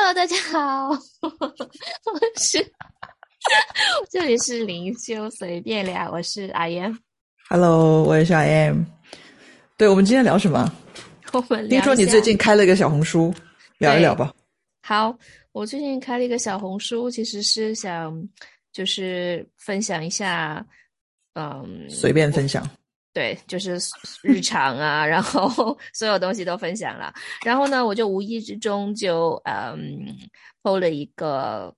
Hello，大家好，我是这里是灵修随便聊，我是阿言。Hello，我也是 I am。对，我们今天聊什么？我们听说你最近开了一个小红书，聊一聊吧。好，我最近开了一个小红书，其实是想就是分享一下，嗯，随便分享。对，就是日常啊，然后 所有东西都分享了。然后呢，我就无意之中就嗯，PO 了一个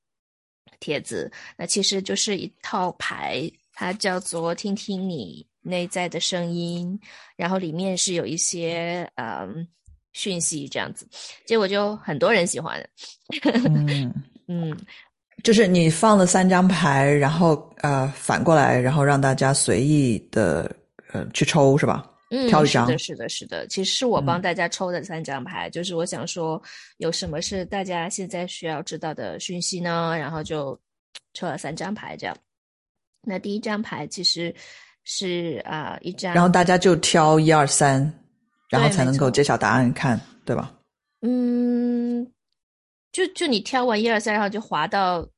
帖子，那其实就是一套牌，它叫做“听听你内在的声音”，然后里面是有一些嗯讯息这样子，结果就很多人喜欢。嗯嗯，就是你放了三张牌，然后呃反过来，然后让大家随意的。呃，去抽是吧？嗯，挑一张。是的，是的，是的。其实是我帮大家抽的三张牌，就是我想说有什么是大家现在需要知道的讯息呢？然后就抽了三张牌，这样。那第一张牌其实是啊一张，然后大家就挑一二三，然后才能够揭晓答案，看对吧？嗯，就就你挑完一二三，然后就滑到。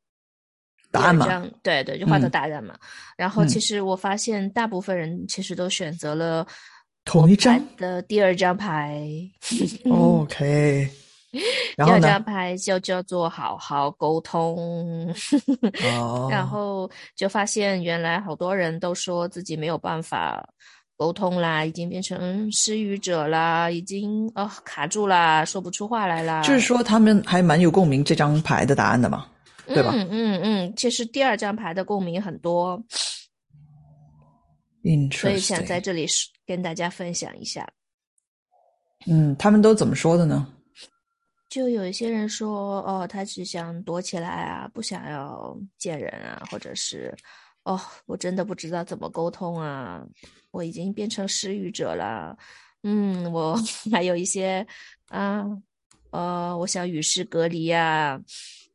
答案嘛，对对，就画到答案嘛。然后其实我发现大部分人其实都选择了同一张的第二张牌。OK，第二张牌就叫做好好沟通。哦，然后就发现原来好多人都说自己没有办法沟通啦，已经变成失语者啦，已经哦卡住啦，说不出话来啦。就是说他们还蛮有共鸣这张牌的答案的嘛。对吧？嗯嗯嗯，其实第二张牌的共鸣很多，所以想在这里跟大家分享一下。嗯，他们都怎么说的呢？就有一些人说，哦，他只想躲起来啊，不想要见人啊，或者是，哦，我真的不知道怎么沟通啊，我已经变成失语者了。嗯，我 还有一些啊，呃，我想与世隔离呀。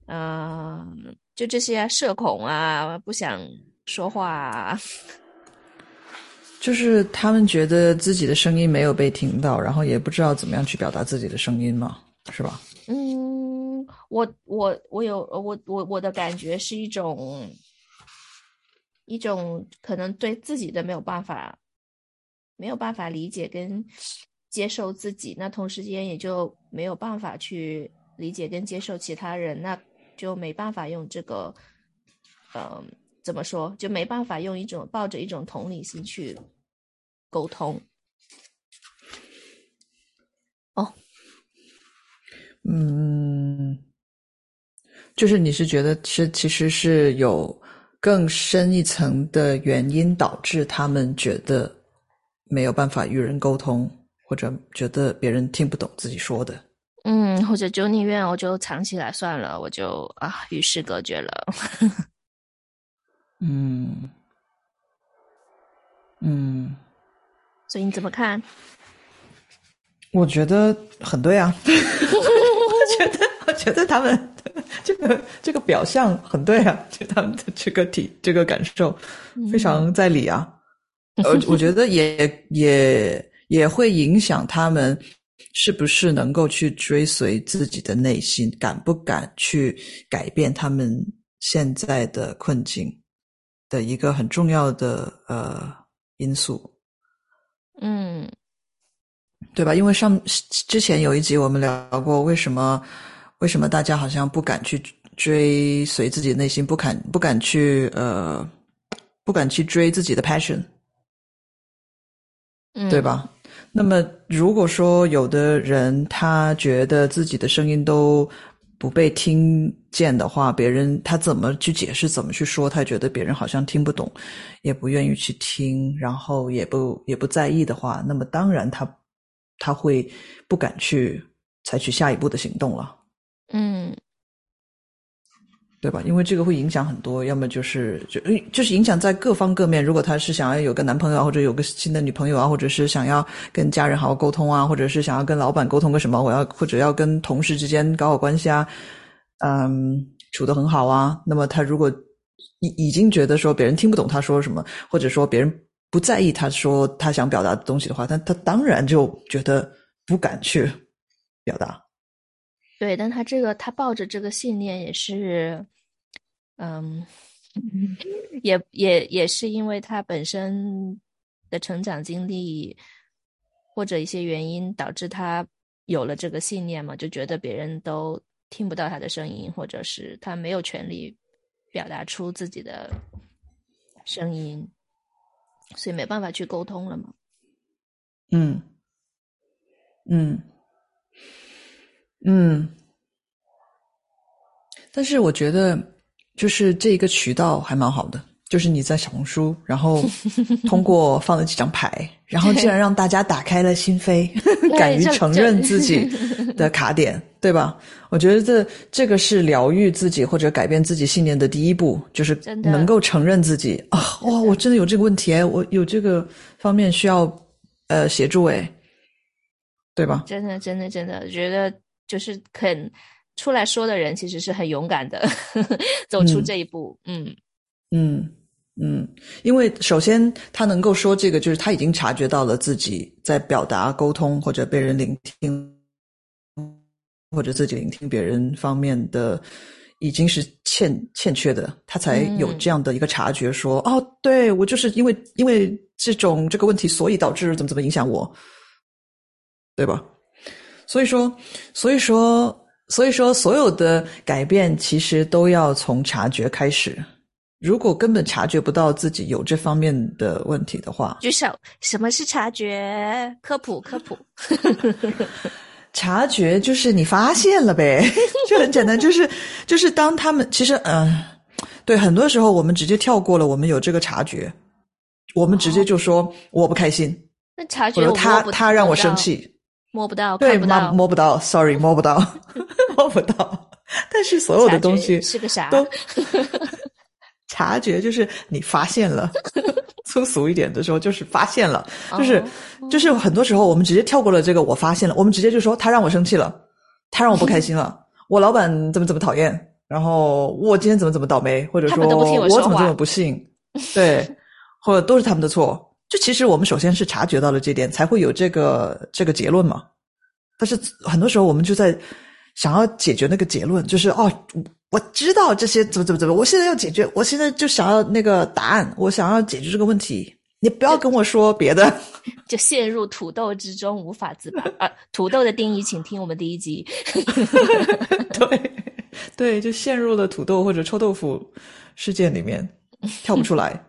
嗯，就这些社恐啊，不想说话，就是他们觉得自己的声音没有被听到，然后也不知道怎么样去表达自己的声音嘛，是吧？嗯，我我我有我我我的感觉是一种一种可能对自己的没有办法没有办法理解跟接受自己，那同时间也就没有办法去理解跟接受其他人，那。就没办法用这个，嗯，怎么说？就没办法用一种抱着一种同理心去沟通。哦，嗯，就是你是觉得是其实是有更深一层的原因导致他们觉得没有办法与人沟通，或者觉得别人听不懂自己说的。嗯，或者就宁愿我就藏起来算了，我就啊与世隔绝了。嗯嗯，所以你怎么看？我觉得很对啊。我觉得，我觉得他们这个这个表象很对啊，就他们的这个体这个感受非常在理啊。呃，我觉得也也也会影响他们。是不是能够去追随自己的内心？敢不敢去改变他们现在的困境的一个很重要的呃因素？嗯，对吧？因为上之前有一集我们聊过，为什么为什么大家好像不敢去追随自己的内心，不敢不敢去呃不敢去追自己的 passion，对吧？那么，如果说有的人他觉得自己的声音都不被听见的话，别人他怎么去解释，怎么去说，他觉得别人好像听不懂，也不愿意去听，然后也不也不在意的话，那么当然他他会不敢去采取下一步的行动了。嗯。对吧？因为这个会影响很多，要么就是就就是影响在各方各面。如果他是想要有个男朋友，或者有个新的女朋友啊，或者是想要跟家人好好沟通啊，或者是想要跟老板沟通个什么，我要或者要跟同事之间搞好关系啊，嗯，处得很好啊。那么他如果已已经觉得说别人听不懂他说什么，或者说别人不在意他说他想表达的东西的话，他他当然就觉得不敢去表达。对，但他这个他抱着这个信念也是，嗯，也也也是因为他本身的成长经历或者一些原因导致他有了这个信念嘛，就觉得别人都听不到他的声音，或者是他没有权利表达出自己的声音，所以没办法去沟通了嘛。嗯，嗯。嗯，但是我觉得，就是这一个渠道还蛮好的，就是你在小红书，然后通过 放了几张牌，然后竟然让大家打开了心扉，敢于承认自己 的卡点，对吧？我觉得这这个是疗愈自己或者改变自己信念的第一步，就是能够承认自己啊，哇，我真的有这个问题，我有这个方面需要呃协助，哎，对吧？真的，真的，真的觉得。就是肯出来说的人，其实是很勇敢的，走出这一步。嗯嗯嗯，因为首先他能够说这个，就是他已经察觉到了自己在表达、沟通或者被人聆听，或者自己聆听别人方面的已经是欠欠缺的，他才有这样的一个察觉，说哦，对我就是因为因为这种这个问题，所以导致怎么怎么影响我，对吧？所以说，所以说，所以说，所有的改变其实都要从察觉开始。如果根本察觉不到自己有这方面的问题的话，举手。什么是察觉？科普科普。察觉就是你发现了呗，就很简单，就是就是当他们其实嗯，对，很多时候我们直接跳过了，我们有这个察觉，我们直接就说我不开心，那察觉他他让我生气。摸不到，对，摸摸不到，sorry，摸不到，摸不到。但是所有的东西是个啥？都 察觉就是你发现了，粗俗一点的时候就是发现了，就是就是很多时候我们直接跳过了这个，我发现了，我们直接就说他让我生气了，他让我不开心了，我老板怎么怎么讨厌，然后我今天怎么怎么倒霉，或者说我怎么这么不幸，对，或者都是他们的错。就其实我们首先是察觉到了这点，才会有这个这个结论嘛。但是很多时候我们就在想要解决那个结论，就是哦，我知道这些怎么怎么怎么，我现在要解决，我现在就想要那个答案，我想要解决这个问题。你不要跟我说别的，就陷入土豆之中无法自拔啊！土豆的定义，请听我们第一集。对对，就陷入了土豆或者臭豆腐事件里面，跳不出来。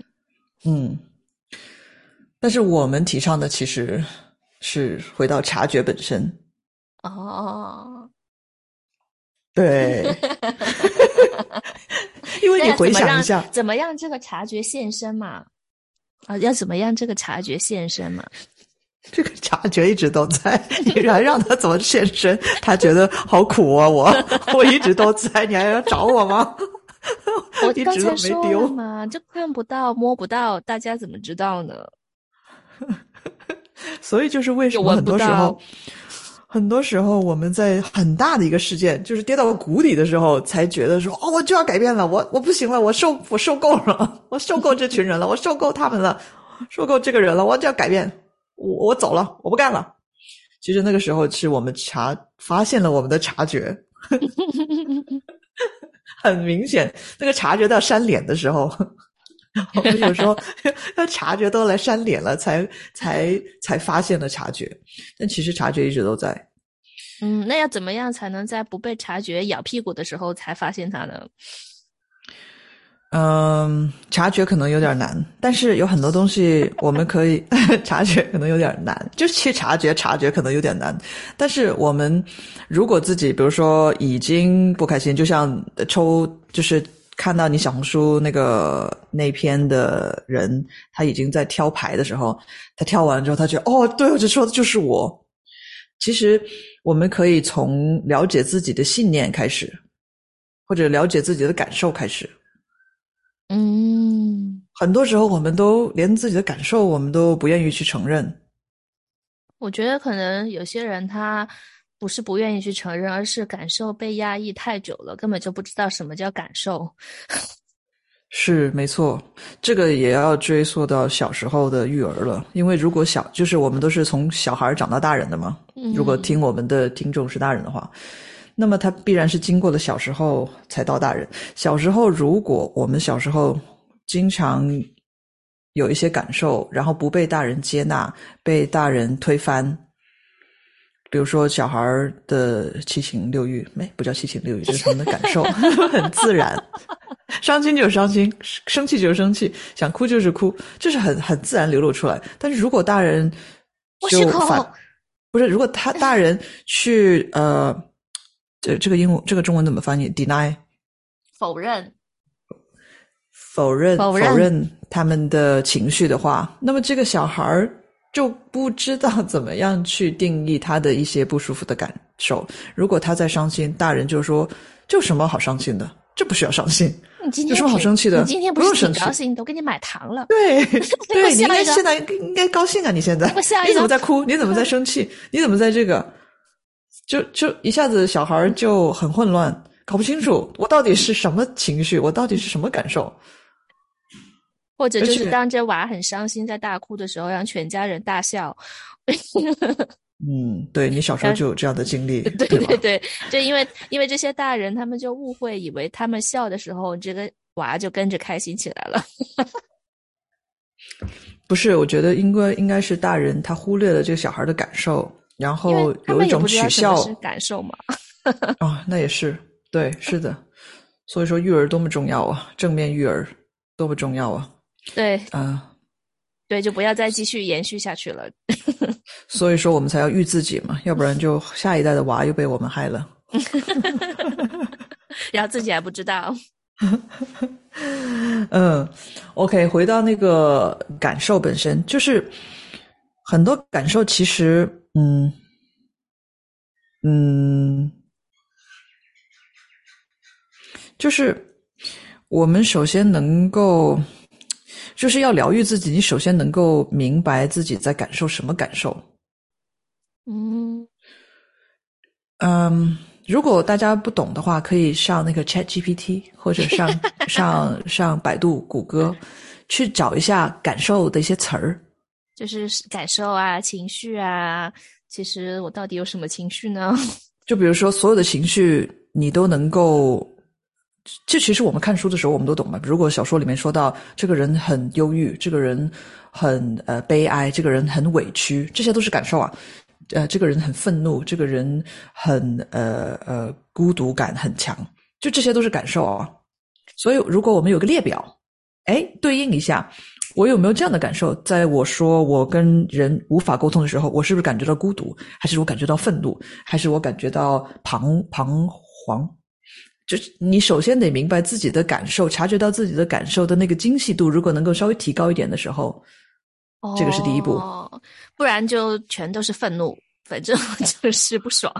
嗯。但是我们提倡的其实是回到察觉本身。哦，对，因为你回想一下，怎么让这个察觉现身嘛？啊，要怎么让这个察觉现身嘛？这个察觉一直都在，你还让他怎么现身？他觉得好苦啊！我 我一直都在，你还要找我吗？我刚才说了嘛，就看不到、摸不到，大家怎么知道呢？所以就是为什么很多时候，很多时候我们在很大的一个事件，就是跌到谷底的时候，才觉得说哦，我就要改变了，我我不行了，我受我受够了，我受够这群人了，我受够他们了，受够这个人了，我就要改变，我我走了，我不干了。其实那个时候是我们察发现了我们的察觉，很明显，那个察觉到扇脸的时候。我们有时候要察觉都来扇脸了，才才才发现了察觉，但其实察觉一直都在。嗯，那要怎么样才能在不被察觉咬屁股的时候才发现它呢？嗯，察觉可能有点难，但是有很多东西我们可以 察觉，可能有点难。就去察觉，察觉可能有点难，但是我们如果自己，比如说已经不开心，就像抽，就是。看到你小红书那个那篇的人，他已经在挑牌的时候，他挑完之后，他觉得哦，对，我就说的就是我。其实我们可以从了解自己的信念开始，或者了解自己的感受开始。嗯，很多时候我们都连自己的感受，我们都不愿意去承认。我觉得可能有些人他。不是不愿意去承认，而是感受被压抑太久了，根本就不知道什么叫感受。是没错，这个也要追溯到小时候的育儿了。因为如果小，就是我们都是从小孩长到大人的嘛。如果听我们的听众是大人的话，那么他必然是经过了小时候才到大人。小时候，如果我们小时候经常有一些感受，然后不被大人接纳，被大人推翻，比如说小孩的七情六欲，没不叫七情六欲，这是他们的感受，很自然。伤心就是伤心，生气就是生气，想哭就是哭，这是很很自然流露出来。但是如果大人就反，不是如果他大人去呃，这这个英文这个中文怎么翻译？deny 否认否认否认他们的情绪的话，那么这个小孩儿就不知道怎么样去定义他的一些不舒服的感受。如果他在伤心，大人就说：“这有什么好伤心的？这不需要伤心。”你今天有什么好生气的？你今天不用生气，高兴，都给你买糖了。对 对，你应该现在应该高兴啊！你现在你怎么在哭？你怎么在生气？你怎么在这个？就就一下子小孩就很混乱，搞不清楚我到底是什么情绪，我到底是什么感受。或者就是当这娃很伤心在大哭的时候，让全家人大笑。嗯，对你小时候就有这样的经历，对对对，就因为因为这些大人，他们就误会以为他们笑的时候，这个娃就跟着开心起来了。不是，我觉得应该应该是大人他忽略了这个小孩的感受，然后有一种取笑感受嘛。啊，那也是对，是的。所以说育儿多么重要啊，正面育儿多么重要啊。对，啊。对，就不要再继续延续下去了。所以说，我们才要育自己嘛，要不然就下一代的娃又被我们害了。然后自己还不知道。嗯，OK，回到那个感受本身，就是很多感受其实，嗯嗯，就是我们首先能够。就是要疗愈自己，你首先能够明白自己在感受什么感受。嗯嗯，如果大家不懂的话，可以上那个 Chat GPT 或者上 上上百度、谷歌去找一下感受的一些词儿。就是感受啊，情绪啊，其实我到底有什么情绪呢？就比如说，所有的情绪你都能够。这其实我们看书的时候，我们都懂嘛。如果小说里面说到这个人很忧郁，这个人很呃悲哀，这个人很委屈，这些都是感受啊。呃，这个人很愤怒，这个人很呃呃孤独感很强，就这些都是感受啊。所以，如果我们有个列表，哎，对应一下，我有没有这样的感受？在我说我跟人无法沟通的时候，我是不是感觉到孤独？还是我感觉到愤怒？还是我感觉到彷彷徨？就是你首先得明白自己的感受，察觉到自己的感受的那个精细度，如果能够稍微提高一点的时候，这个是第一步，不然就全都是愤怒，反正就是不爽，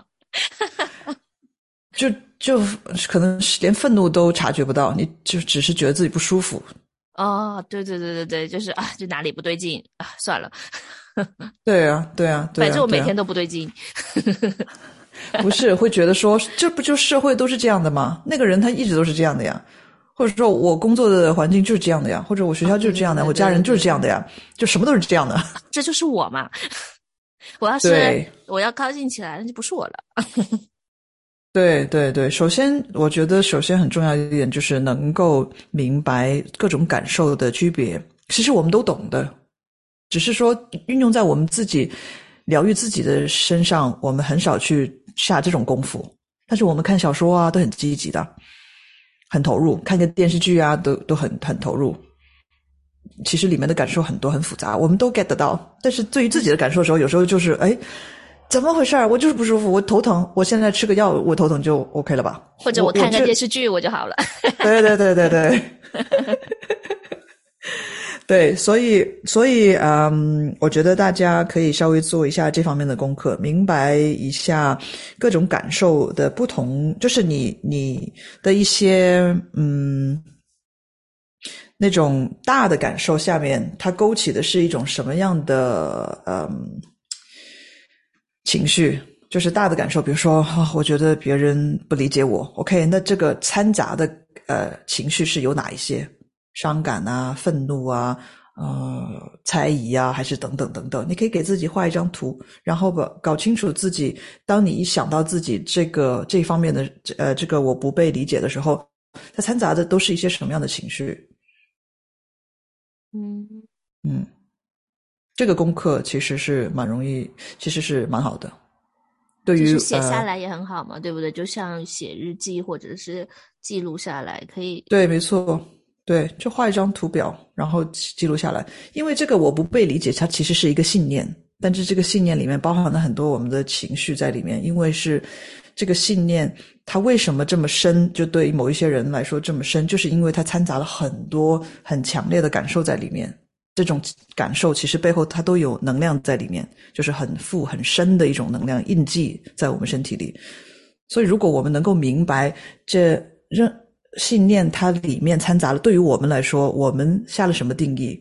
就就可能是连愤怒都察觉不到，你就只是觉得自己不舒服。哦，对对对对对，就是啊，就哪里不对劲啊，算了。对啊，对啊，反正我每天都不对劲。不是会觉得说，这不就社会都是这样的吗？那个人他一直都是这样的呀，或者说我工作的环境就是这样的呀，或者我学校就是这样的，我家人就是这样的呀，就什么都是这样的。这就是我嘛！我要是我要高兴起来，那就不是我了。对对对，首先我觉得首先很重要一点就是能够明白各种感受的区别。其实我们都懂的，只是说运用在我们自己疗愈自己的身上，我们很少去。下这种功夫，但是我们看小说啊都很积极的，很投入；看个电视剧啊都都很很投入。其实里面的感受很多很复杂，我们都 get 得到。但是对于自己的感受的时候，有时候就是哎，怎么回事儿？我就是不舒服，我头疼，我现在吃个药，我头疼就 OK 了吧？或者我看个电视剧我就好了。对对对对对。对，所以，所以，嗯，我觉得大家可以稍微做一下这方面的功课，明白一下各种感受的不同，就是你你的一些，嗯，那种大的感受下面，它勾起的是一种什么样的，嗯，情绪？就是大的感受，比如说，我觉得别人不理解我，OK，那这个掺杂的呃情绪是有哪一些？伤感啊，愤怒啊，呃猜疑啊，还是等等等等。你可以给自己画一张图，然后把搞清楚自己。当你一想到自己这个这方面的呃这个我不被理解的时候，它掺杂的都是一些什么样的情绪？嗯嗯，这个功课其实是蛮容易，其实是蛮好的。对于写下来也很好嘛，对不对？就像写日记或者是记录下来，可以。对，没错，对，就画一张图表，然后记录下来。因为这个我不被理解，它其实是一个信念，但是这个信念里面包含了很多我们的情绪在里面。因为是这个信念，它为什么这么深？就对于某一些人来说这么深，就是因为它掺杂了很多很强烈的感受在里面。这种感受其实背后它都有能量在里面，就是很富很深的一种能量印记在我们身体里。所以，如果我们能够明白这认信念它里面掺杂了，对于我们来说，我们下了什么定义，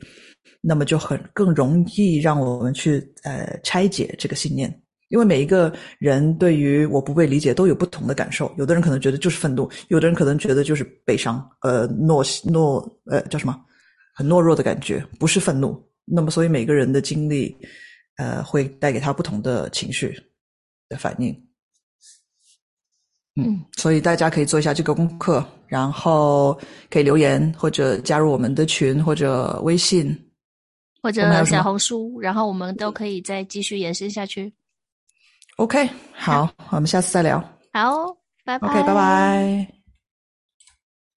那么就很更容易让我们去呃拆解这个信念。因为每一个人对于我不被理解都有不同的感受，有的人可能觉得就是愤怒，有的人可能觉得就是悲伤，呃懦懦呃叫什么？很懦弱的感觉，不是愤怒。那么，所以每个人的经历，呃，会带给他不同的情绪的反应。嗯，所以大家可以做一下这个功课，然后可以留言或者加入我们的群或者微信或者小红书，然后我们都可以再继续延伸下去。OK，好，我们下次再聊。好，拜拜。OK，拜拜。